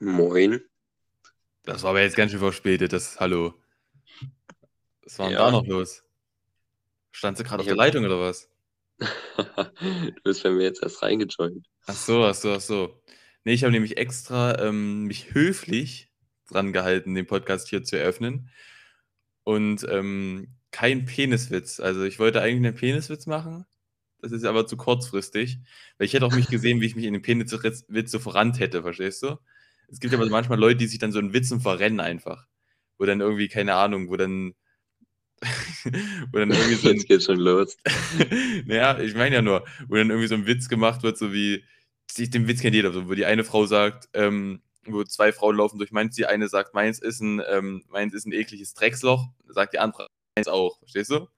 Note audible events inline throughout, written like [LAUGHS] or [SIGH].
Moin. Das war aber jetzt ganz schön verspätet, das Hallo. Was war denn Ja. da noch los? Standst du gerade auf der Leitung oder was? [LAUGHS] Du bist bei mir jetzt erst reingejoint. Ach so, ach so, ach so. Nee, ich habe nämlich extra ähm, mich höflich dran gehalten, den Podcast hier zu eröffnen. Und ähm, kein Peniswitz. Also ich wollte eigentlich einen Peniswitz machen. Das ist aber zu kurzfristig. Weil ich hätte auch nicht gesehen, wie ich mich in den Peniswitz so verrannt hätte, verstehst du? Es gibt aber manchmal Leute, die sich dann so in Witzen verrennen einfach. Wo dann irgendwie, keine Ahnung, wo dann. [LAUGHS] wo dann irgendwie so ein, Jetzt geht's schon los. [LAUGHS] naja, ich meine ja nur, wo dann irgendwie so ein Witz gemacht wird, so wie, den Witz kennt jeder, so, wo die eine Frau sagt, ähm, wo zwei Frauen laufen durch meins, die eine sagt, meins ist ein, ähm, meins ist ein ekliges Drecksloch, sagt die andere, meins auch, verstehst du?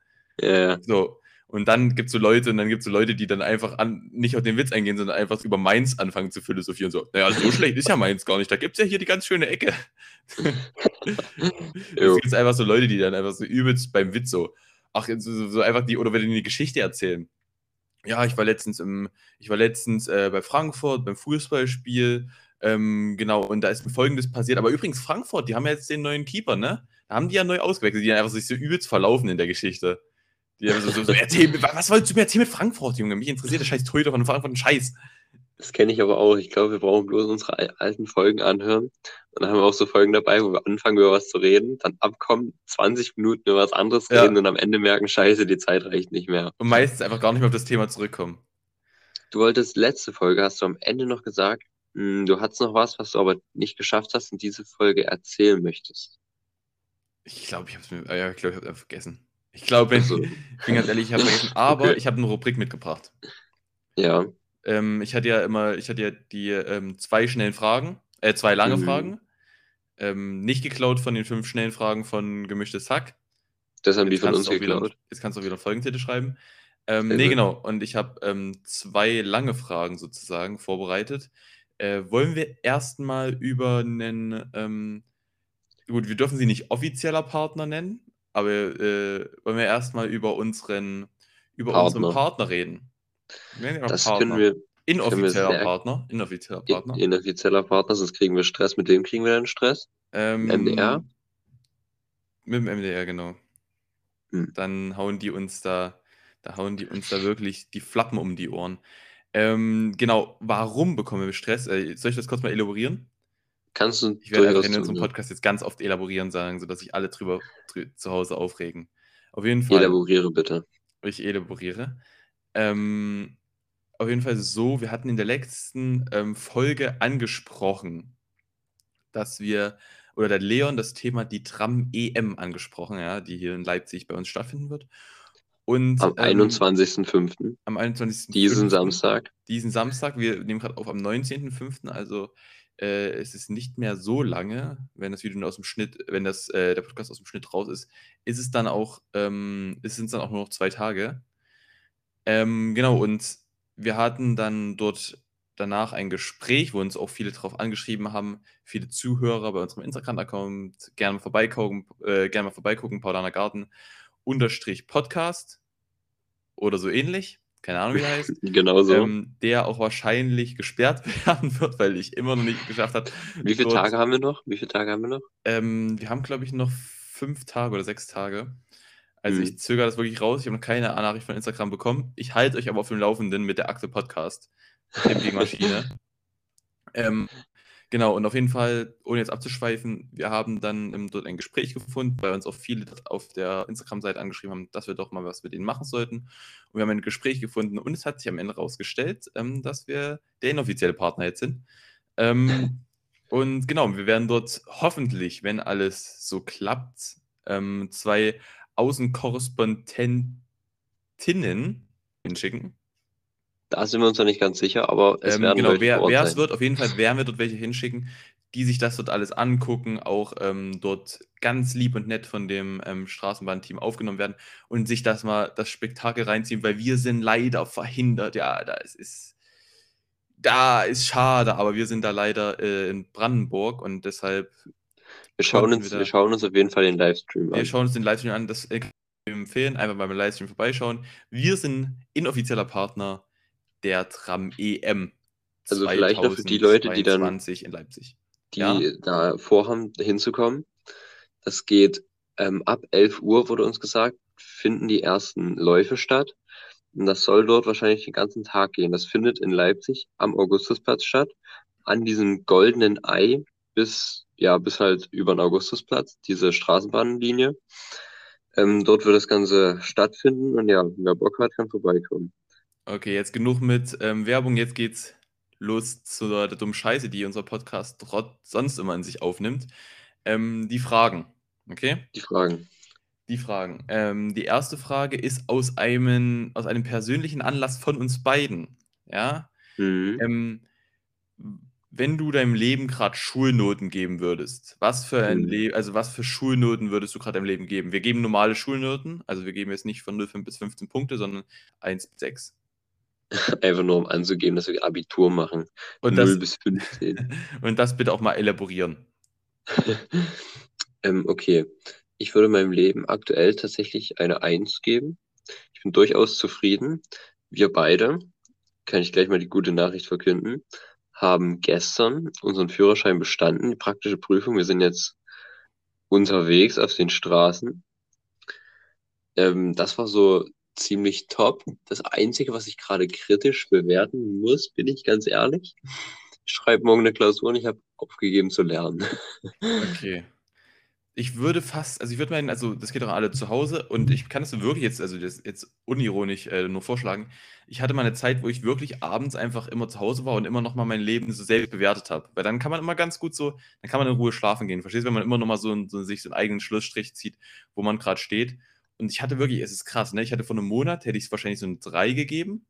Ja, So. Und dann gibt es so Leute, und dann gibt es so Leute, die dann einfach an, nicht auf den Witz eingehen, sondern einfach über Mainz anfangen zu philosophieren. So, naja, so schlecht ist ja Mainz gar nicht. Da gibt es ja hier die ganz schöne Ecke. [LAUGHS] Es gibt einfach so Leute, die dann einfach so übelst beim Witz so, ach, so, so- einfach die, oder wenn die eine Geschichte erzählen. Ja, ich war letztens im, ich war letztens äh, bei Frankfurt beim Fußballspiel, ähm, genau, und da ist mir folgendes passiert. Aber übrigens, Frankfurt, die haben ja jetzt den neuen Keeper, ne? Da haben die ja neu ausgewechselt, die einfach sich so übelst verlaufen in der Geschichte. Die haben so, so, so erzähl, was wolltest du mir erzählen mit Frankfurt, Junge? Mich interessiert der scheiß Torhüter von Frankfurt ein Scheiß. das kenne ich aber auch. Ich glaube, wir brauchen bloß unsere al- alten Folgen anhören. Und dann haben wir auch so Folgen dabei, wo wir anfangen, über was zu reden, dann abkommen, 20 Minuten über was anderes Ja. reden und am Ende merken, scheiße, die Zeit reicht nicht mehr. Und meistens einfach gar nicht mehr auf das Thema zurückkommen. Du wolltest letzte Folge, hast du am Ende noch gesagt, mh, du hattest noch was, was du aber nicht geschafft hast und diese Folge erzählen möchtest. Ich glaube, ich habe es mir, ah ja, ich glaube, ich habe es vergessen. Ich glaube, Also, ich bin ganz ehrlich, ich habe [LAUGHS] vergessen, aber Okay. ich habe eine Rubrik mitgebracht. ja, Ähm, ich hatte ja immer, ich hatte ja die ähm, zwei schnellen Fragen, äh, zwei lange Mhm. Fragen. Ähm, nicht geklaut von den fünf schnellen Fragen von Gemischtes Hack. das haben die Jetzt von kannst uns auch wieder, geklaut. jetzt kannst du auch wieder Folgentitel schreiben. Ähm, nee, genau. Und ich habe ähm, zwei lange Fragen sozusagen vorbereitet. Äh, wollen wir erstmal über einen, ähm, gut, wir dürfen sie nicht offizieller Partner nennen, aber äh, wollen wir erstmal über unseren, über unseren Partner. Partner reden? Das Partner. können wir, können wir Inoffizieller Partner. Inoffizieller Partner. inoffizieller Partner, sonst kriegen wir Stress. Mit wem kriegen wir denn Stress? Ähm, MDR? Mit dem MDR, genau. Hm. Dann hauen die uns da, da hauen die uns da wirklich die Flappen um die Ohren. Ähm, genau, warum bekommen wir Stress? Äh, soll ich das kurz mal elaborieren? Kannst du Ich werde einfach in unserem. Podcast jetzt ganz oft elaborieren sagen, sodass sich alle drüber drü zu Hause aufregen. Auf jeden Fall. Elaboriere bitte. ich elaboriere. Ähm, auf jeden Fall so, wir hatten in der letzten ähm, Folge angesprochen, dass wir, oder der Leon das Thema die Tram EM angesprochen, ja, die hier in Leipzig bei uns stattfinden wird. Und Am ähm, 21.05. am 21. diesen Samstag. Diesen Samstag, wir nehmen gerade auf am 19.05., also äh, es ist nicht mehr so lange, wenn das Video aus dem Schnitt, wenn das, äh, der Podcast aus dem Schnitt raus ist, ist es dann auch, ähm, ist es dann auch nur noch zwei Tage. Ähm, genau, und wir hatten dann dort danach ein Gespräch, wo uns auch viele drauf angeschrieben haben, viele Zuhörer bei unserem Instagram-Account, gerne mal vorbeigucken, äh, gerne mal vorbeigucken, Paulaner Garten, unterstrich Podcast oder so ähnlich, keine Ahnung, wie er heißt [LAUGHS] Genau so. ähm, der auch wahrscheinlich gesperrt [LAUGHS] werden wird, weil ich immer noch nicht geschafft habe. Wie viele Tage haben wir noch? Wie viele Tage haben wir noch? Ähm, wir haben, glaube ich, noch fünf Tage oder sechs Tage. Also Hm. ich zögere das wirklich raus. Ich habe noch keine Nachricht von Instagram bekommen. Ich halte euch aber auf dem Laufenden mit der Akte Podcast. Maschine. [LAUGHS] ähm, genau, und auf jeden Fall, ohne jetzt abzuschweifen, wir haben dann ähm, dort ein Gespräch gefunden, weil uns auch viele auf der Instagram-Seite angeschrieben haben, dass wir doch mal was mit ihnen machen sollten. Und wir haben ein Gespräch gefunden und es hat sich am Ende rausgestellt, ähm, dass wir der inoffizielle Partner jetzt sind. Ähm, [LAUGHS] und genau, wir werden dort hoffentlich, wenn alles so klappt, ähm, zwei Außenkorrespondentinnen hinschicken. Da sind wir uns noch nicht ganz sicher, aber es Ähm, werden genau, wer, wer es wird, auf jeden Fall werden wir dort welche hinschicken, die sich das dort alles angucken, auch ähm, dort ganz lieb und nett von dem ähm, Straßenbahnteam aufgenommen werden und sich das mal, das Spektakel reinziehen, weil wir sind leider verhindert. Ja, da ist, ist da ist schade, aber wir sind da leider äh, in Brandenburg und deshalb Wir schauen, uns, wir wir schauen uns auf jeden Fall den Livestream Wir an. schauen uns den Livestream an, das äh, empfehlen, einfach mal beim Livestream vorbeischauen. Wir sind inoffizieller Partner der Tram EM. Also vielleicht noch für die Leute, die dann- 2022 in Leipzig. die Ja. da vorhaben, hinzukommen. Das geht ähm, ab 11 Uhr, wurde uns gesagt, finden die ersten Läufe statt. Und das soll dort wahrscheinlich den ganzen Tag gehen. Das findet in Leipzig am Augustusplatz statt, an diesem goldenen Ei bis, ja, bis halt über den Augustusplatz, diese Straßenbahnlinie. Ähm, dort wird das Ganze stattfinden und ja, wer Bock hat, kann vorbeikommen. Okay, jetzt genug mit ähm, Werbung. Jetzt geht's los zu der dummen Scheiße, die unser Podcast trotz sonst immer in sich aufnimmt. Ähm, die Fragen. Okay? Die Fragen. Die Fragen. Ähm, die erste Frage ist aus einem, aus einem persönlichen Anlass von uns beiden. Ja? Mhm. Ähm, wenn du deinem Leben gerade Schulnoten geben würdest, was für ein Mhm. Le also was für Schulnoten würdest du gerade deinem Leben geben? Wir geben normale Schulnoten, also wir geben jetzt nicht von 0 bis 15 Punkte, sondern 1 bis 6. [LAUGHS] Einfach nur um anzugeben, dass wir Abitur machen. Und 0 das, bis 15. [LAUGHS] und das bitte auch mal elaborieren. [LAUGHS] ähm, okay. Ich würde meinem Leben aktuell tatsächlich eine 1 geben. Ich bin durchaus zufrieden. Wir beide, kann ich gleich mal die gute Nachricht verkünden, haben gestern unseren Führerschein bestanden, die praktische Prüfung. Wir sind jetzt unterwegs auf den Straßen. Ähm, das war so ziemlich top. Das Einzige, was ich gerade kritisch bewerten muss, bin ich ganz ehrlich. Ich schreibe morgen eine Klausur und ich habe aufgegeben zu lernen. Okay. Ich würde fast, also ich würde meinen, also das geht doch alle zu Hause und ich kann es wirklich jetzt, also das jetzt unironisch äh, nur vorschlagen. Ich hatte mal eine Zeit, wo ich wirklich abends einfach immer zu Hause war und immer noch mal mein Leben so selbst bewertet habe. Weil dann kann man immer ganz gut so, dann kann man in Ruhe schlafen gehen. Verstehst du, wenn man immer noch mal so, so sich so einen eigenen Schlussstrich zieht, wo man gerade steht. Und ich hatte wirklich, es ist krass, ne? Ich hatte vor einem Monat, hätte ich es wahrscheinlich so ein 3 gegeben.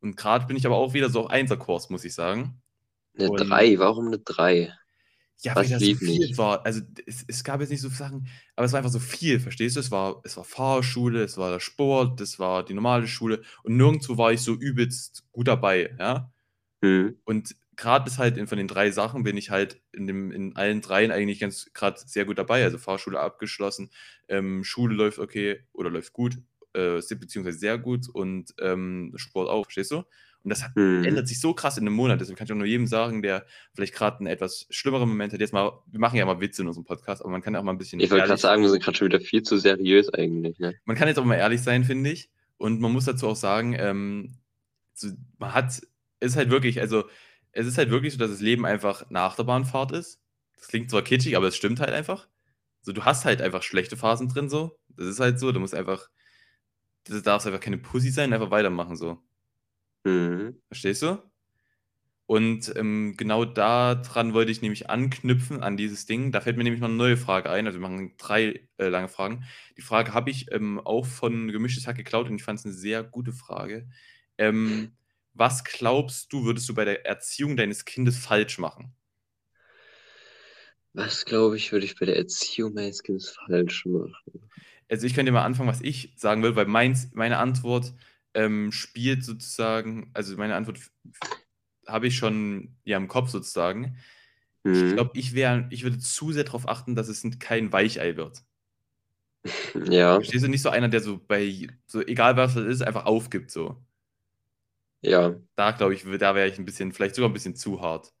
Und gerade bin ich aber auch wieder so auf 1er-Kurs, muss ich sagen. Eine Und- 3, warum eine 3? Ja, Was weil das so viel nicht? war. Also es, es gab jetzt nicht so Sachen, aber es war einfach so viel, verstehst du? Es war, es war Fahrschule, es war der Sport, es war die normale Schule und nirgendwo war ich so übelst gut dabei, ja. Hm. Und gerade ist halt in, von den drei Sachen bin ich halt in, dem, in allen dreien eigentlich ganz gerade sehr gut dabei. Also Fahrschule abgeschlossen, ähm, Schule läuft okay oder läuft gut, äh, beziehungsweise sehr gut und ähm, Sport auch, verstehst du? Und das hat, Hm. ändert sich so krass in einem Monat. Deswegen kann ich auch nur jedem sagen, der vielleicht gerade einen etwas schlimmeren Moment hat. Jetzt mal, wir machen ja mal Witze in unserem Podcast, aber man kann ja auch mal ein bisschen. Ich wollte gerade sagen, wir sind gerade schon wieder viel zu seriös eigentlich. Ne? man kann jetzt auch mal ehrlich sein, finde ich. Und man muss dazu auch sagen, ähm, so, man hat, es ist halt wirklich, also es ist halt wirklich so, dass das Leben einfach eine Achterbahnfahrt ist. Das klingt zwar kitschig, aber es stimmt halt einfach. So, du hast halt einfach schlechte Phasen drin, so. Das ist halt so, du musst einfach, du darfst einfach keine Pussy sein, einfach weitermachen, so. Hm. Verstehst du? Und ähm, genau daran wollte ich nämlich anknüpfen, an dieses Ding. Da fällt mir nämlich noch eine neue Frage ein. Also wir machen drei äh, lange Fragen. Die Frage habe ich ähm, auch von Gemischtes Hack geklaut und ich fand es eine sehr gute Frage. Ähm, was glaubst du, würdest du bei der Erziehung deines Kindes falsch machen? Was glaube ich, würde ich bei der Erziehung meines Kindes falsch machen? Also ich könnte mal anfangen, was ich sagen will, weil meins, meine Antwort ähm, spielt sozusagen, also meine Antwort habe ich schon ja im Kopf sozusagen. Ich Hm. glaube, ich wäre, ich würde zu sehr darauf achten, dass es kein Weichei wird. [LAUGHS] Ja, Verstehst du nicht so einer, der so bei, so egal was es ist, einfach aufgibt so. Ja. Da glaube ich, da wäre ich ein bisschen, vielleicht sogar ein bisschen zu hart.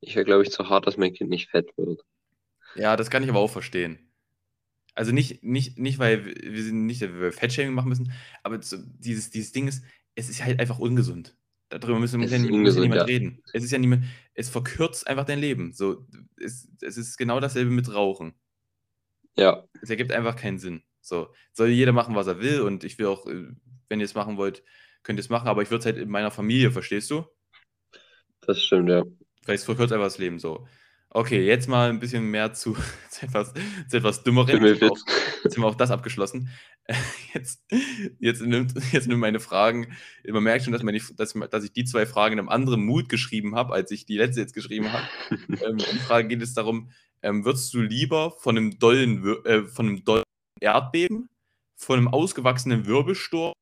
Ich wäre, glaube ich, zu hart, dass mein Kind nicht fett wird. Ja, das kann ich aber auch verstehen. Also nicht, nicht, nicht weil wir sind nicht, dass wir Fettshaming machen müssen, aber dieses, dieses Ding ist, es ist halt einfach ungesund. Darüber müssen wir ja, muss ja ungesund, niemand ja. reden. Es ist ja niemand, es verkürzt einfach dein Leben. So, es, es ist genau dasselbe mit Rauchen. Ja, es ergibt einfach keinen Sinn. So, soll jeder machen, was er will und ich will auch, äh, wenn ihr es machen wollt, könnt ihr es machen, aber ich würde es halt in meiner Familie, verstehst du? das stimmt, ja. Vielleicht verkürzt einfach das Leben so. Okay, jetzt mal ein bisschen mehr zu, [LAUGHS] zu etwas, zu etwas Dümmeren. Jetzt haben, wir auch, Himmelwitz. jetzt haben wir auch das abgeschlossen. [LAUGHS] Jetzt, jetzt, nimmt, jetzt nimmt meine Fragen, man merkt schon, dass, meine, dass, dass ich die zwei Fragen in einem anderen Mut geschrieben habe, als ich die letzte jetzt geschrieben habe. [LAUGHS] ähm, die Frage geht es darum, ähm, würdest du lieber von einem dollen, äh, von einem dollen Erdbeben, von einem ausgewachsenen Wirbelsturm,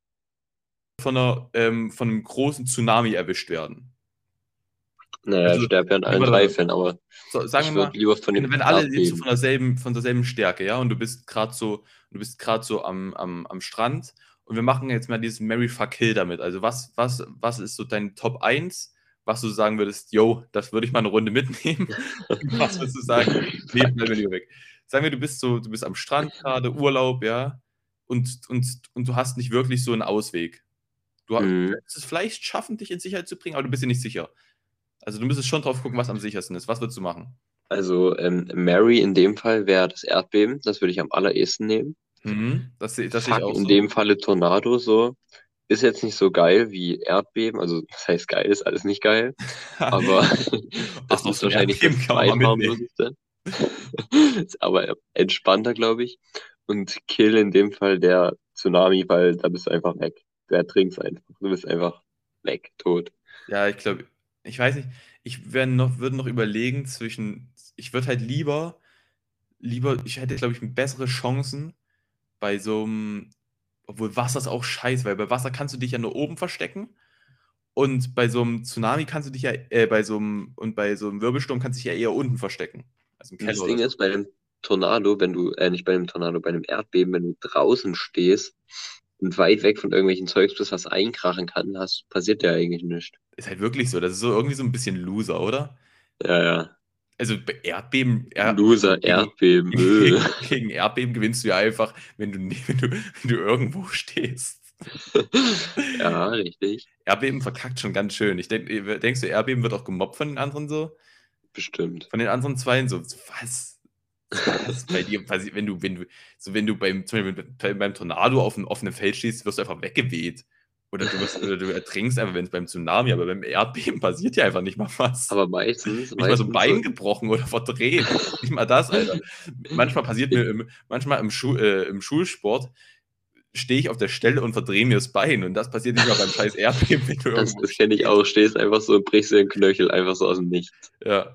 von, einer, ähm, von einem großen Tsunami erwischt werden? Naja, Also, ich sterbe ja in allen drei. Fällen, aber So, sagen ich wir mal, lieber von dem wenn, wenn alle jetzt so von derselben, von derselben Stärke, ja, und du bist gerade so, du bist gerade so am, am, am Strand und wir machen jetzt mal dieses Mary Fuck Kill damit. Also was, was, was ist so dein Top 1 was du sagen würdest, yo, das würde ich mal eine Runde mitnehmen. [LAUGHS] was würdest du sagen, nee, bleib lieber weg. Sagen wir, du bist so, du bist am Strand gerade, Urlaub, ja, und, und, und du hast nicht wirklich so einen Ausweg. Du mhm. es vielleicht schaffen, dich in Sicherheit zu bringen, aber du bist dir nicht sicher. Also du müsstest schon drauf gucken, was am sichersten ist. Was würdest du machen? Also ähm, Mary in dem Fall wäre das Erdbeben, das würde ich am allerersten nehmen. Mhm, das, das ich auch In dem Falle Tornado so. Ist jetzt nicht so geil wie Erdbeben, also das heißt geil, ist alles nicht geil. [LAUGHS] aber [LAUGHS] das [LAUGHS] ist wahrscheinlich das zweitharmloseste. aber entspannter, glaube ich. Und Kill in dem Fall der Tsunami, weil da bist du einfach weg. Du ertrinkst einfach. Du bist einfach weg, tot. Ja, ich glaube, ich weiß nicht, ich noch, würde noch überlegen zwischen, ich würde halt lieber, lieber, ich hätte, glaube ich, bessere Chancen bei so einem, obwohl Wasser ist auch scheiße, weil bei Wasser kannst du dich ja nur oben verstecken und bei so einem Tsunami kannst du dich ja, äh, bei so einem, und bei so einem Wirbelsturm kannst du dich ja eher unten verstecken. Also im Keller das Ding ist, bei einem Tornado, wenn du, äh, nicht bei einem Tornado, bei einem Erdbeben, wenn du draußen stehst und weit weg von irgendwelchen Zeugs bist, was einkrachen kann, hast, passiert ja eigentlich nichts. Ist halt wirklich so. Das ist so irgendwie so ein bisschen Loser, oder? Ja, ja. Also Erdbeben. Er Loser, Erdbeben. Gegen, [LAUGHS] gegen, Erdbeben gewinnst du ja einfach, wenn du, [LAUGHS] wenn du, wenn du irgendwo stehst. [LAUGHS] ja, richtig. Erdbeben verkackt schon ganz schön. Ich denk, denkst du, Erdbeben wird auch gemobbt von den anderen so? Bestimmt. Von den anderen Zweien so, was? Was bei dir passiert, wenn du, wenn du, so wenn du beim, zum Beispiel beim Tornado auf einem offenen Feld stehst, wirst du einfach weggeweht. Oder du, wirst, oder du ertrinkst einfach, wenn es beim Tsunami, aber beim Erdbeben passiert ja einfach nicht mal was. Aber meistens. Nicht meistens mal so ein Bein gebrochen oder verdreht. nicht mal das, Alter. [LAUGHS] Manchmal passiert mir im, manchmal im, Schu äh, im Schulsport, stehe ich auf der Stelle und verdrehe mir das Bein. Und das passiert nicht mal beim scheiß Erdbeben. Wenn du das kenne ich auch. Stehst einfach so und brichst dir den Knöchel einfach so aus dem Nichts. Ja.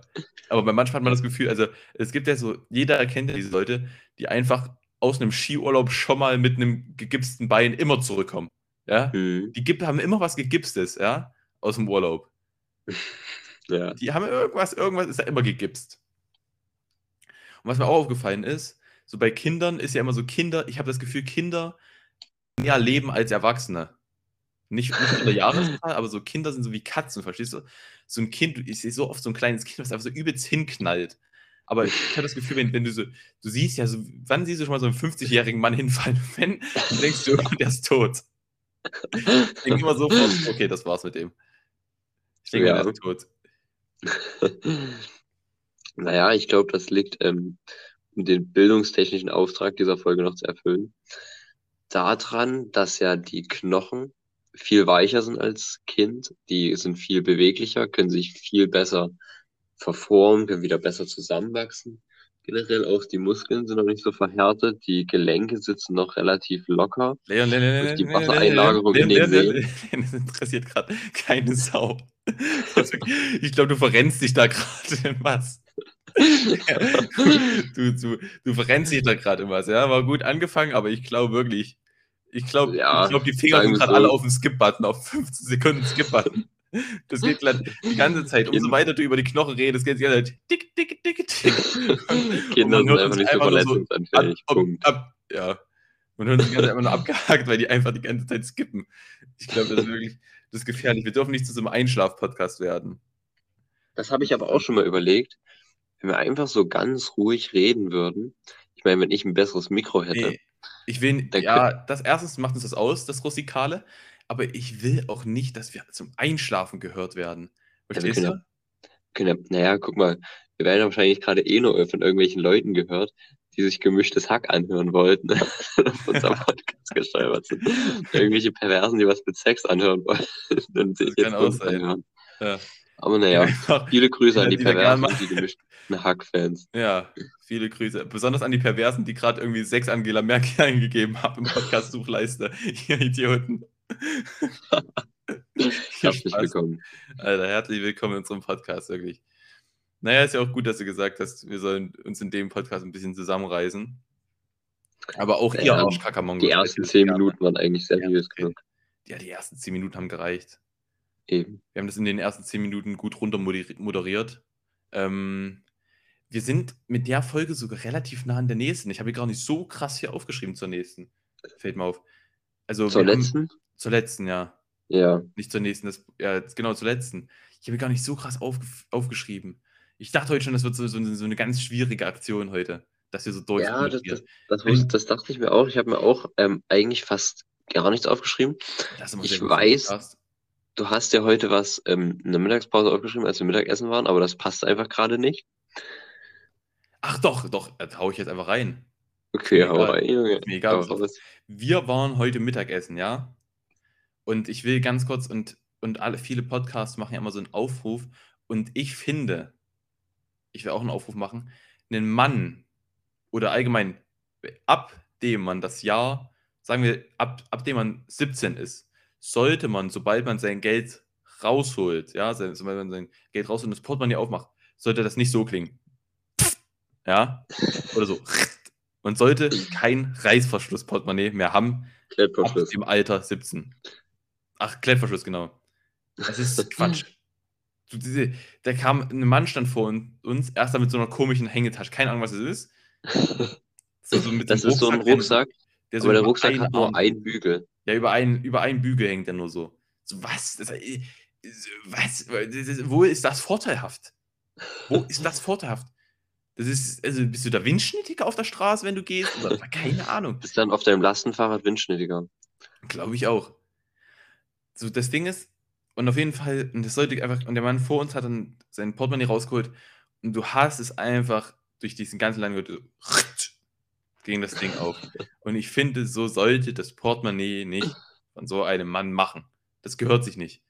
Aber manchmal hat man das Gefühl, also es gibt ja so, jeder erkennt ja diese Leute, die einfach aus einem Skiurlaub schon mal mit einem gegipsten Bein immer zurückkommen. Ja? Mhm. Die haben immer was gegipstes, ja, aus dem Urlaub. [LAUGHS] ja. Die haben irgendwas, irgendwas ist ja immer gegipst. Und was mir auch aufgefallen ist, so bei Kindern ist ja immer so Kinder, ich habe das Gefühl, Kinder mehr leben als Erwachsene. Nicht, nicht in der Jahreszahl, aber so Kinder sind so wie Katzen, verstehst du? So ein Kind, ich sehe so oft so ein kleines Kind, was einfach so übelst hinknallt. Aber ich habe das Gefühl, wenn, wenn du so, du siehst ja so, wann siehst du schon mal so einen 50-jährigen Mann hinfallen? [LAUGHS] Wenn, dann denkst du, [LAUGHS] der ist tot. Ich denke immer sofort, okay, das war's mit dem. Ich denke, ja. der ist tot. [LAUGHS] naja, ich glaube, das liegt, ähm, um den bildungstechnischen Auftrag dieser Folge noch zu erfüllen, daran, dass ja die Knochen viel weicher sind als Kind. Die sind viel beweglicher, können sich viel besser verformen, können wieder besser zusammenwachsen. Generell auch die Muskeln sind noch nicht so verhärtet, die Gelenke sitzen noch relativ locker. Leon, Leon, Leon, Leon die Wassereinlagerung in den Seen. Das interessiert gerade keine Sau. [LAUGHS] Ich glaube, du verrennst dich da gerade in was. [LAUGHS] [LAUGHS] du, du, du verrennst dich da gerade in was. Ja, war gut angefangen, aber ich glaube wirklich, ich glaube, ja, glaub, die Finger sind gerade so. alle auf dem Skip-Button, auf 15 Sekunden Skip-Button. Das geht die ganze Zeit. Umso weiter du über die Knochen redest, geht es die ganze Zeit tick, tick, tick, tick. [LAUGHS] Kinder sind einfach nicht so verletzungsanfällig. So ab, ab, ja. Man hört sich einfach nur abgehakt, weil die einfach die ganze Zeit skippen. Ich glaube, das ist wirklich das ist gefährlich. Wir dürfen nicht zu so einem Einschlaf-Podcast werden. Das habe ich aber auch schon mal überlegt. Wenn wir einfach so ganz ruhig reden würden. Ich meine, wenn ich ein besseres Mikro hätte. Nee, ich will, ja, das erstens macht uns das aus, das Rustikale aber ich will auch nicht, dass wir zum Einschlafen gehört werden. Verstehst ja, du? Können ja, naja, guck mal, wir werden wahrscheinlich gerade eh nur von irgendwelchen Leuten gehört, die sich gemischtes Hack anhören wollten, [LAUGHS] auf unserem [LAUGHS] Podcast gesteuert sind. Irgendwelche Perversen, die was mit Sex anhören wollten, [LAUGHS] dann sich jetzt uns anhören. Ja. Aber naja, [LAUGHS] ja, viele Grüße an die, die Perversen, die gemischten Hack-Fans. Ja, viele Grüße. Besonders an die Perversen, die gerade irgendwie Sex Angela Merkel [LAUGHS] eingegeben haben im Podcast-Suchleiste. [LAUGHS] Ihr Idioten. herzlich willkommen. Alter, herzlich willkommen in unserem Podcast, wirklich. Naja, ist ja auch gut, dass du gesagt hast, wir sollen uns in dem Podcast ein bisschen zusammenreißen. Aber auch ja, ihr Arschkackermongo. Die ersten zehn Minuten waren eigentlich seriös ja, genug. Ja, die ersten zehn Minuten haben gereicht. Eben. Wir haben das in den ersten zehn Minuten gut runter moderiert. Ähm, wir sind mit der Folge sogar relativ nah an der nächsten. Ich habe hier gar nicht so krass hier aufgeschrieben zur nächsten. Fällt mir auf. Also zur letzten? Zur letzten, ja. Ja. Nicht zur nächsten, das, ja, genau, zur letzten. Ich habe gar nicht so krass aufge aufgeschrieben. Ich dachte heute schon, das wird so, so, so eine ganz schwierige Aktion heute, dass wir so durch. Ja, das, das, das, wusste, das dachte ich mir auch. Ich habe mir auch ähm, eigentlich fast gar nichts aufgeschrieben. Ich weiß, du hast ja heute was ähm, in der Mittagspause aufgeschrieben, als wir Mittagessen waren, aber das passt einfach gerade nicht. Ach doch, doch, da hau ich jetzt einfach rein. Okay, hau rein, Junge. Mir egal. Wir waren heute Mittagessen, ja? Und ich will ganz kurz, und, und alle, viele Podcasts machen ja immer so einen Aufruf. Und ich finde, ich will auch einen Aufruf machen, einen Mann oder allgemein, ab dem man das Jahr, sagen wir, ab, ab dem man 17 ist, sollte man, sobald man sein Geld rausholt, ja, sobald man sein Geld rausholt und das Portemonnaie aufmacht, sollte das nicht so klingen. Ja, oder so. Man sollte kein Reißverschluss-Portemonnaie mehr haben. Klettverschluss. Ab dem Alter 17. Ach, Klettverschluss, genau. Das ist Quatsch. Diese, da kam ein Mann stand vor uns, erst mit so einer komischen Hängetasche. Keine Ahnung, was es ist. [LAUGHS] So, so das ist so ein Rucksack. Der so aber der Rucksack hat nur einen Bügel. Ja, über einen, über einen Bügel hängt er nur so. So, was? Das, was? Wo ist das vorteilhaft? Wo [LAUGHS] ist das vorteilhaft? Das ist, also bist du da Windschnittiger auf der Straße, wenn du gehst? Oder, keine Ahnung. Bist dann auf deinem Lastenfahrrad Windschnittiger? Glaube ich auch. So, das Ding ist, und auf jeden Fall, und das sollte einfach, und der Mann vor uns hat dann sein Portemonnaie rausgeholt und du hast es einfach durch diesen ganzen langen so, ging das Ding auf. Und ich finde, so sollte das Portemonnaie nicht von so einem Mann machen. Das gehört sich nicht.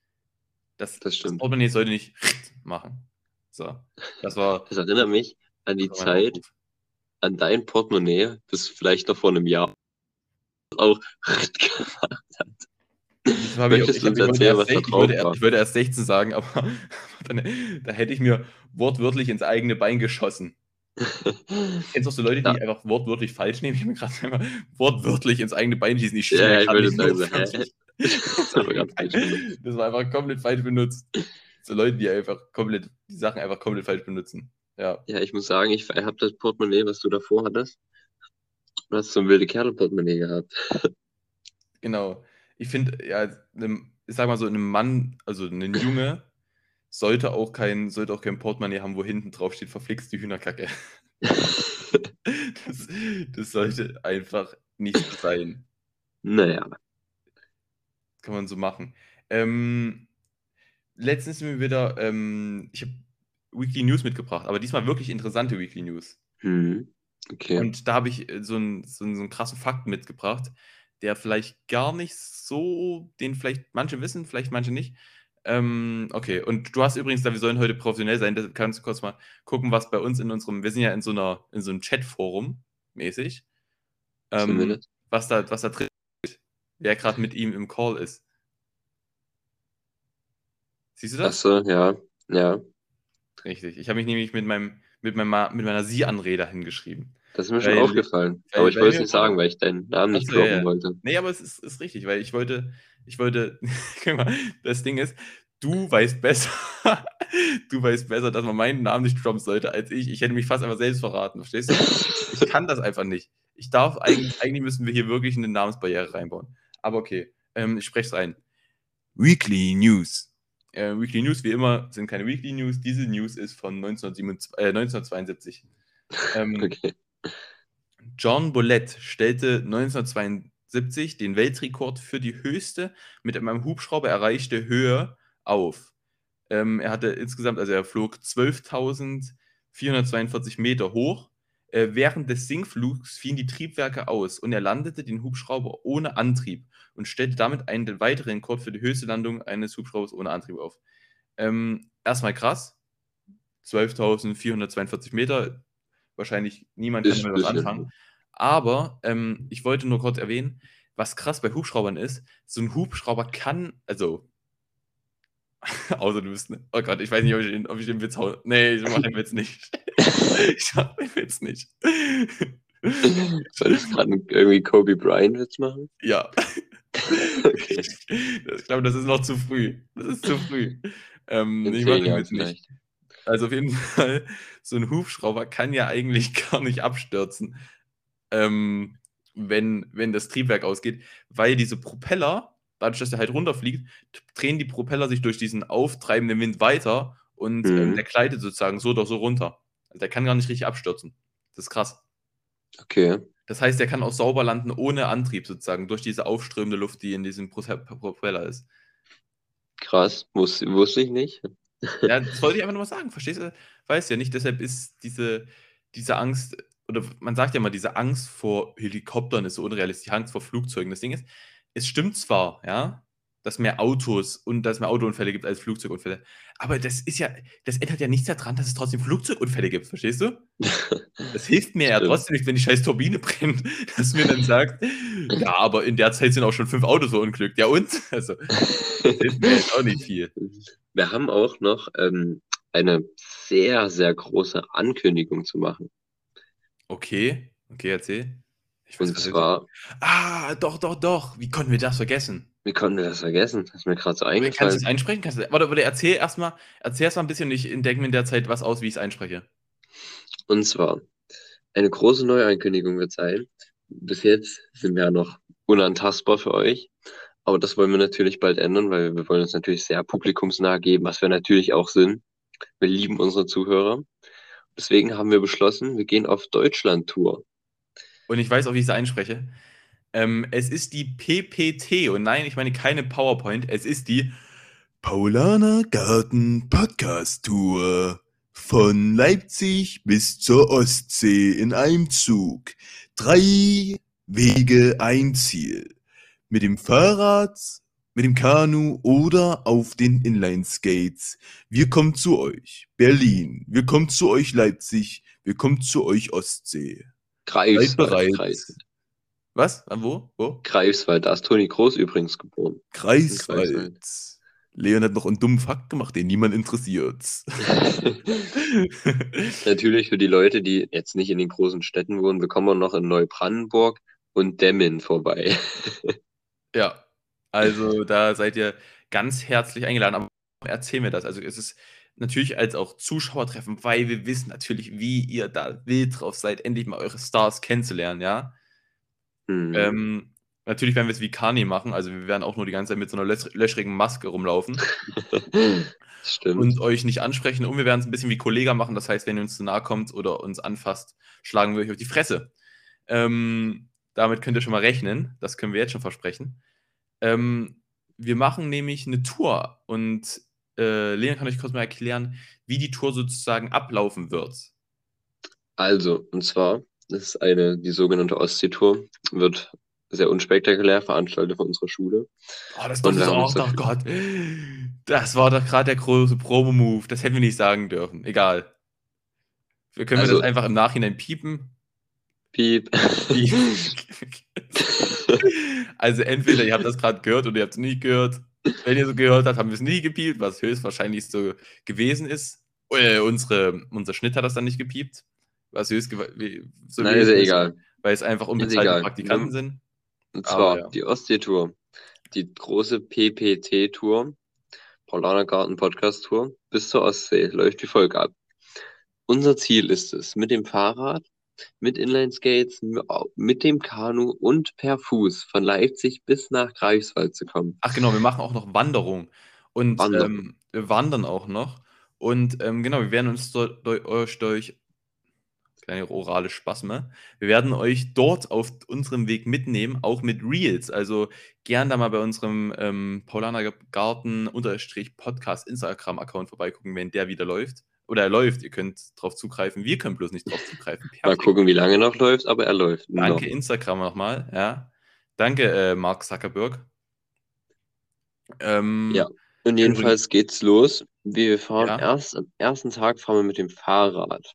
Das, das, das Portemonnaie sollte nicht [LAUGHS] machen. So, das war. Das erinnert mich an die Zeit, an dein Portemonnaie, das vielleicht noch vor einem Jahr auch [LAUGHS] gemacht hat. Ich, habe ich, erzählen, 16, ich, würde, ich würde erst 16 sagen, aber dann, [LAUGHS] da hätte ich mir wortwörtlich ins eigene Bein geschossen. Kennst du auch so Leute, die ja. einfach wortwörtlich falsch nehmen? Ich habe mir gerade einmal wortwörtlich ins eigene Bein schießen. Ich ja, ja, ich würde sagen, so, [LAUGHS] das war einfach komplett falsch benutzt. So Leute, die einfach komplett, die Sachen einfach komplett falsch benutzen. Ja. Ja, ich muss sagen, ich habe das Portemonnaie, was du davor hattest. Du hast so ein wilde Kerl-Portemonnaie gehabt. Genau. Ich finde, ja, ich sag mal so, einem Mann, also ein Junge, sollte auch kein, sollte auch kein Portemonnaie haben, wo hinten drauf steht, verflixte Hühnerkacke. das, das sollte einfach nicht sein. Naja. Kann man so machen. Ähm, letztens sind wir wieder, ähm, ich habe Weekly News mitgebracht, aber diesmal wirklich interessante Weekly News. Mhm. Okay. Und da habe ich äh, so einen, so, einen, so einen krassen Fakt mitgebracht, der vielleicht gar nicht so, den vielleicht manche wissen, vielleicht manche nicht. Ähm, okay, und du hast übrigens da, wir sollen heute professionell sein, da kannst du kurz mal gucken, was bei uns in unserem, wir sind ja in so einer, in so einem Chatforum mäßig, ähm, was da, was da drin ist, wer gerade mit ihm im Call ist. Siehst du das? Achso, ja, ja. Richtig. Ich habe mich nämlich mit meinem, mit meiner, mit meiner Sie-Anrede hingeschrieben. Das ist mir schon aufgefallen. aber ich wollte es nicht sagen, weil ich deinen Namen nicht droppen ja. wollte. Nee, aber es ist, ist richtig, weil ich wollte, ich wollte, [LAUGHS] guck mal, das Ding ist, du weißt besser, [LAUGHS] du weißt besser, dass man meinen Namen nicht droppen sollte als ich. Ich hätte mich fast einfach selbst verraten, verstehst du? Ich kann das einfach nicht. Ich darf eigentlich, eigentlich müssen wir hier wirklich eine Namensbarriere reinbauen. Aber okay, ähm, ich spreche es rein. Weekly News. Äh, Weekly News, wie immer, sind keine Weekly News. Diese News ist von 1927, äh, 1972. Ähm, [LAUGHS] okay. John Bolett stellte 1972 den Weltrekord für die höchste mit einem Hubschrauber erreichte Höhe auf. Ähm, er hatte insgesamt, also er flog 12.442 Meter hoch. Äh, während des Sinkflugs fielen die Triebwerke aus und er landete den Hubschrauber ohne Antrieb und stellte damit einen weiteren Rekord für die höchste Landung eines Hubschraubers ohne Antrieb auf. Ähm, erstmal krass. 12.442 Meter. Wahrscheinlich niemand kann damit was anfangen. Aber ähm, ich wollte nur kurz erwähnen, was krass bei Hubschraubern ist, so ein Hubschrauber kann, also, [LAUGHS] außer du bist, ne, oh Gott, ich weiß nicht, ob ich, den, ob ich den Witz hau. Nee, ich mach den Witz nicht. [LAUGHS] ich mach den Witz nicht. Soll ich gerade irgendwie Kobe Bryant Witz machen? Ja. [LAUGHS] okay. Ich glaube, das ist noch zu früh. Das ist zu früh. Ähm, ich mache den Witz nicht. Also auf jeden [LAUGHS] Fall, so ein Hubschrauber kann ja eigentlich [LAUGHS] gar nicht abstürzen ähm, wenn, wenn das Triebwerk ausgeht, weil diese Propeller dadurch, dass der halt runterfliegt, drehen die Propeller sich durch diesen auftreibenden Wind weiter und ähm, Mhm. der gleitet sozusagen so oder so runter. Also der kann gar nicht richtig abstürzen. Das ist krass. Okay. Das heißt, der kann auch sauber landen ohne Antrieb sozusagen, durch diese aufströmende Luft, die in diesem Prope- Propeller ist. Krass. Wusste, wusste ich nicht. Ja, [LAUGHS] das wollte ich einfach nur mal sagen, verstehst du? Weiß ja nicht, deshalb ist diese, diese Angst, oder man sagt ja mal, diese Angst vor Helikoptern ist so unrealistisch, die Angst vor Flugzeugen. Das Ding ist, es stimmt zwar, ja, dass mehr Autos und dass es mehr Autounfälle gibt als Flugzeugunfälle, aber das ist ja, das ändert ja nichts daran, dass es trotzdem Flugzeugunfälle gibt, verstehst du? [LAUGHS] Das hilft mir ja trotzdem nicht, wenn die scheiß Turbine [LAUGHS] brennt, dass mir dann sagt, ja, aber in der Zeit sind auch schon fünf Autos verunglückt. Ja und? Also, das hilft mir jetzt auch nicht viel. Wir haben auch noch ähm, eine sehr, sehr große Ankündigung zu machen. Okay, okay, erzähl. Ich weiß Und zwar, Ah, doch, doch, doch. Wie konnten wir das vergessen? Wie konnten wir das vergessen? Das ist mir gerade so Kannst du eingefallen. es einsprechen? Kannst du, warte, warte, erzähl erstmal erzähl erst mal ein bisschen und ich denke mir in der Zeit was aus, wie ich es einspreche. Und zwar, eine große Neuankündigung wird sein. Bis jetzt sind wir ja noch unantastbar für euch. Aber das wollen wir natürlich bald ändern, weil wir wollen uns natürlich sehr publikumsnah geben, was wir natürlich auch sind. Wir lieben unsere Zuhörer. Deswegen haben wir beschlossen, wir gehen auf Deutschland-Tour. Und ich weiß auch, wie ich es einspreche. Ähm, es ist die PPT und nein, ich meine keine PowerPoint, es ist die Paulaner Garten Podcast Tour. Von Leipzig bis zur Ostsee in einem Zug. Drei Wege, ein Ziel. Mit dem Fahrrad, mit dem Kanu oder auf den Inline-Skates. Wir kommen zu euch, Berlin. Wir kommen zu euch, Leipzig. Wir kommen zu euch, Ostsee. Seid Greifswald. bereit. Greif, Was? An wo? Wo? Greifswald, da ist Toni Groß übrigens geboren. Greifswald. Greifswald. Leon hat noch einen dummen Fakt gemacht, den niemand interessiert. [LAUGHS] Natürlich für die Leute, die jetzt nicht in den großen Städten wohnen, wir kommen noch in Neubrandenburg und Demmin vorbei. [LAUGHS] Ja, also da seid ihr ganz herzlich eingeladen. Aber erzähl mir das. Also es ist natürlich als auch Zuschauertreffen, weil wir wissen natürlich, wie ihr da wild drauf seid, endlich mal eure Stars kennenzulernen, ja. Hm. Ähm, natürlich werden wir es wie Kani machen, also wir werden auch nur die ganze Zeit mit so einer löchrigen Maske rumlaufen [LAUGHS] Stimmt. und euch nicht ansprechen. Und wir werden es ein bisschen wie Kollega machen, das heißt, wenn ihr uns zu nahe kommt oder uns anfasst, schlagen wir euch auf die Fresse. Ähm, damit könnt ihr schon mal rechnen, das können wir jetzt schon versprechen. Ähm, wir machen nämlich eine Tour und äh, Leon kann euch kurz mal erklären, wie die Tour sozusagen ablaufen wird. Also, und zwar, das ist eine, die sogenannte Ostseetour, wird sehr unspektakulär veranstaltet von unserer Schule. Oh, das, wir oh, uns doch Gott. Das war doch gerade der große Promo-Move. Das hätten wir nicht sagen dürfen. Egal. Wir können Also- das einfach im Nachhinein piepen. Piep. Piep. [LAUGHS] also entweder ihr habt das gerade gehört oder ihr habt es nicht gehört. Wenn ihr so gehört habt, haben wir es nie gepiept, was höchstwahrscheinlich so gewesen ist. Äh, unsere, unser Schnitt hat das dann nicht gepiept. Was höchst wie- so Nein, ist ja egal. Weil es einfach unbezahlte Praktikanten Wir- sind. Und zwar ja. die Ostseetour, die große PPT-Tour, Paulaner Garten Podcast Tour, bis zur Ostsee, läuft wie folgt ab. Unser Ziel ist es, mit dem Fahrrad, mit Inline-Skates, mit dem Kanu und per Fuß von Leipzig bis nach Greifswald zu kommen. Ach genau, wir machen auch noch Wanderung. Und Wandern. ähm, wir wandern auch noch. Und ähm, genau, wir werden uns dort durch, euch durch kleine orale Spasme. Wir werden euch dort auf unserem Weg mitnehmen, auch mit Reels. Also gern da mal bei unserem ähm, Paulaner Garten unterstrich Podcast Instagram-Account vorbeigucken, wenn der wieder läuft. Oder er läuft, ihr könnt drauf zugreifen. Wir können bloß nicht drauf zugreifen. Mal Perfekt. gucken, wie lange noch läuft, aber er läuft. Danke, noch. Instagram nochmal. Ja. Danke, äh, Mark Zuckerberg. Ähm, Ja. Und jedenfalls geht's los. Wir fahren Ja. erst am ersten Tag fahren wir mit dem Fahrrad.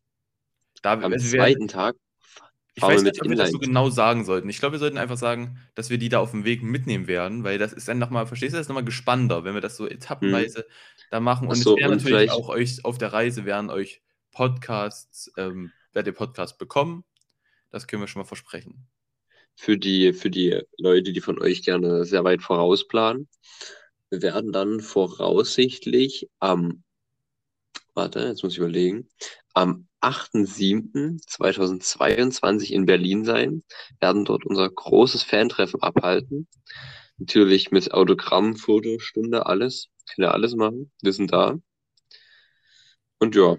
Da, Am wir zweiten Tag ich weiß nicht, ob wir das so genau sagen sollten. Ich glaube, wir sollten einfach sagen, dass wir die da auf dem Weg mitnehmen werden, weil das ist dann nochmal, verstehst du, das ist nochmal gespannter, wenn wir das so etappenweise da machen. Und so, es werden und natürlich auch euch auf der Reise werden euch Podcasts, ähm, werdet ihr Podcasts bekommen. Das können wir schon mal versprechen. für die, für die Leute, die von euch gerne sehr weit vorausplanen. Wir werden dann voraussichtlich am, warte, jetzt muss ich überlegen, am 8.7.2022 in Berlin sein, werden dort unser großes Fantreffen abhalten. Natürlich mit Autogramm, Fotostunde, alles. Kann ja alles machen. Wir sind da. Und ja,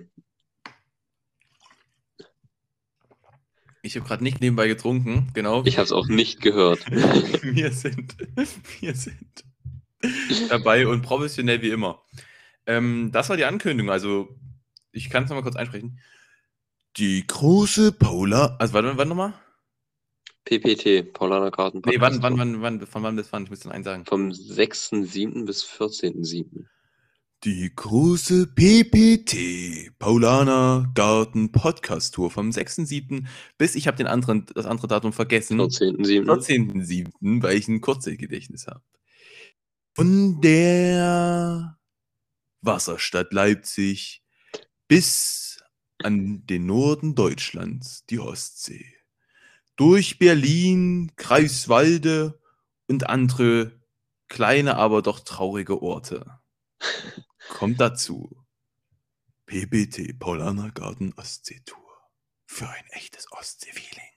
Ich habe gerade nicht nebenbei getrunken, genau. ich habe es auch nicht gehört. [LAUGHS] wir sind, wir sind dabei und professionell wie immer. Ähm, das war die Ankündigung. Also, ich kann es nochmal kurz einsprechen. Die große Paula. Also, warte, wann nochmal? PPT, Paulaner Garten Nee, wann, wann, wann, wann, von wann bis wann? Ich muss dann eins sagen. Vom 6.7. bis 14.7. Die große PPT. Paulaner Garten Podcast Tour vom 6.7. bis, ich habe den anderen, das andere Datum vergessen. 14.7. 14.7., weil ich ein Kurzzeitgedächtnis habe. Von der Wasserstadt Leipzig bis an den Norden Deutschlands, die Ostsee. Durch Berlin, Greifswalde und andere kleine, aber doch traurige Orte. [LAUGHS] Kommt dazu. PPT, Paulaner Garten Ostsee Tour. Für ein echtes Ostsee-Feeling.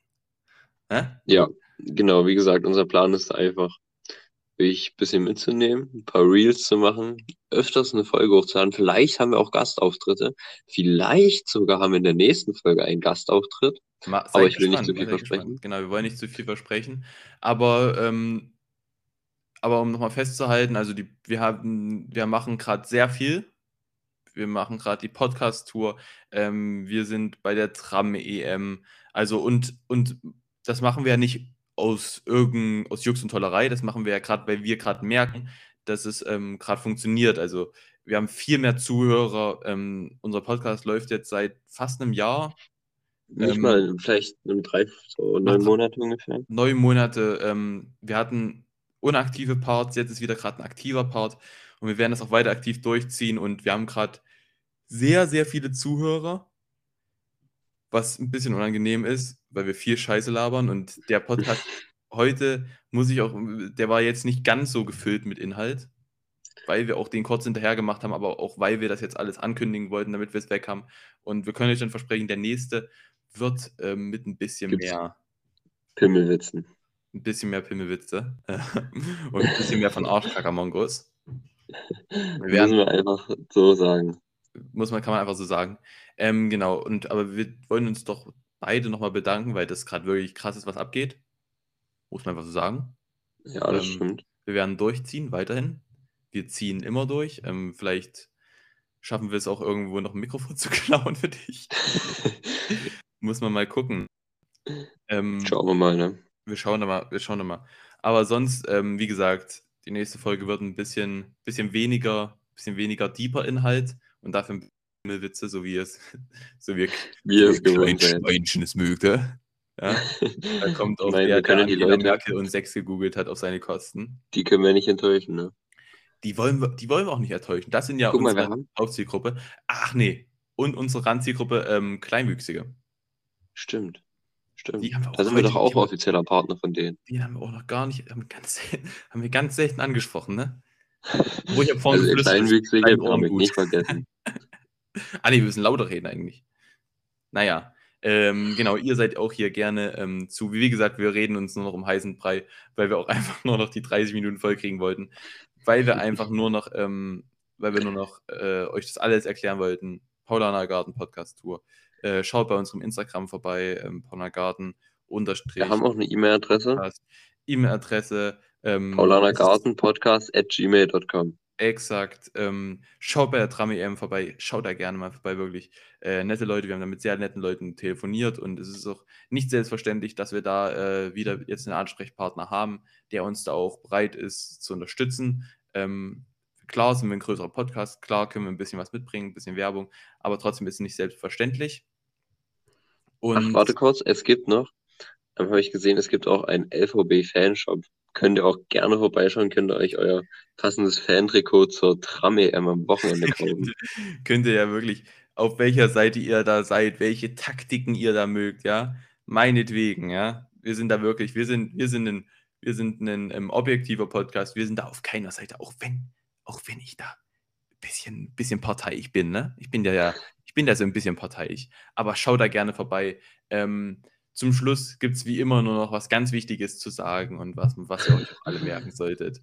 Hä? Ja, genau, wie gesagt, unser Plan ist einfach, dich ein bisschen mitzunehmen, ein paar Reels zu machen, öfters eine Folge hochzuladen. Vielleicht haben wir auch Gastauftritte. Vielleicht sogar haben wir in der nächsten Folge einen Gastauftritt. Ma- Aber ich will nicht zu viel versprechen. gespannt. Genau, wir wollen nicht zu viel versprechen. Aber, ähm, aber um nochmal festzuhalten, also die, wir haben, wir machen gerade sehr viel. Wir machen gerade die Podcast-Tour. Ähm, wir sind bei der Tram-EM. Also und, und das machen wir ja nicht aus irgend, aus Jux und Tollerei. Das machen wir ja gerade, weil wir gerade merken, dass es ähm, gerade funktioniert. Also wir haben viel mehr Zuhörer. Ähm, unser Podcast läuft jetzt seit fast einem Jahr. Nicht Ähm, mal, vielleicht in drei, so neun Monate ungefähr. neun Monate. Ähm, wir hatten unaktive Parts, jetzt ist wieder gerade ein aktiver Part und wir werden das auch weiter aktiv durchziehen und wir haben gerade sehr, sehr viele Zuhörer, was ein bisschen unangenehm ist, weil wir viel Scheiße labern und der Podcast [LAUGHS] heute muss ich auch, der war jetzt nicht ganz so gefüllt mit Inhalt, weil wir auch den kurz hinterher gemacht haben, aber auch weil wir das jetzt alles ankündigen wollten, damit wir es weg haben. Und wir können euch dann versprechen, der nächste wird ähm, mit ein bisschen Gibt's- mehr Pimmelwitzen. ein bisschen mehr Pimmelwitze [LAUGHS] und ein bisschen mehr von Arschkacker-Mongos. [LAUGHS] Müssen werden- wir einfach so sagen. Muss man, kann man einfach so sagen. Ähm, genau, und aber wir wollen uns doch beide nochmal bedanken, weil das gerade wirklich krass ist, was abgeht. Muss man einfach so sagen. Ja, das Ähm, stimmt. Wir werden durchziehen, weiterhin. Wir ziehen immer durch. Ähm, vielleicht schaffen wir es auch irgendwo noch ein Mikrofon [LAUGHS] zu klauen für dich. [LAUGHS] Muss man mal gucken. Ähm, Schauen wir mal, ne? Wir schauen da mal, wir schauen da mal. Aber sonst, ähm, wie gesagt, die nächste Folge wird ein bisschen, bisschen weniger, bisschen weniger deeper Inhalt und dafür ein Witze, so wie es, [LAUGHS] so wie Wie es gewohnt. Schweinchen es mögte. Ja, da [LAUGHS] kommt auch meine, der, wir der die Leute, Merkel und Sex gegoogelt hat auf seine Kosten. die können wir nicht enttäuschen, ne? Die wollen wir, die wollen wir auch nicht enttäuschen. Das sind ja Guck mal, wir unsere haben, Hauptzielgruppe. Ach nee, und unsere Randzielgruppe ähm, Kleinwüchsige. stimmt, stimmt. Haben wir Da sind wir doch auch haben- offizieller Partner von denen. Die haben wir auch noch gar nicht, haben, ganz, selten- haben wir ganz selten angesprochen, ne? Wo ich hab vorhin Also Kleinwüchsige, damit gut. nicht vergessen. Ah, nee, wir müssen lauter reden eigentlich. Naja, ähm, genau, ihr seid auch hier gerne ähm, zu. Wie gesagt, wir reden uns nur noch um heißen Brei, weil wir auch [LAUGHS] einfach nur noch die 30 Minuten voll kriegen wollten. Weil wir einfach nur noch, ähm, weil wir nur noch äh, euch das alles erklären wollten. Paulaner Garten Podcast Tour. Äh, schaut bei unserem Instagram vorbei, ähm, Paulaner Garten unterstrich. Wir haben auch eine E-Mail-Adresse. E-Mail-Adresse. Ähm, Paulaner Garten Podcast at gmail.com. Exakt. Ähm, schaut bei der Tram EM vorbei. Schaut da gerne mal vorbei, wirklich. Äh, nette Leute. Wir haben da mit sehr netten Leuten telefoniert und es ist auch nicht selbstverständlich, dass wir da äh, wieder jetzt einen Ansprechpartner haben, der uns da auch bereit ist zu unterstützen. Ähm, klar sind wir ein größerer Podcast, klar können wir ein bisschen was mitbringen, ein bisschen Werbung, aber trotzdem ist es nicht selbstverständlich. Und Ach, warte kurz, es gibt noch, ähm, habe ich gesehen, es gibt auch einen LVB-Fanshop. Könnt ihr auch gerne vorbeischauen, könnt ihr euch euer passendes Fantrikot zur Tram-EM am Wochenende [LAUGHS] kaufen. könnt ihr ja wirklich, auf welcher Seite ihr da seid, welche Taktiken ihr da mögt, ja, meinetwegen, ja. Wir sind da wirklich, wir sind, wir sind ein, wir sind ein ähm, objektiver Podcast, wir sind da auf keiner Seite, auch wenn, auch wenn ich da ein bisschen, bisschen parteiisch bin, ne? Ich bin ja, ja, ich bin da so ein bisschen parteiisch, aber schau da gerne vorbei. Ähm, zum Schluss gibt es wie immer nur noch was ganz Wichtiges zu sagen und was, was ihr euch alle merken solltet.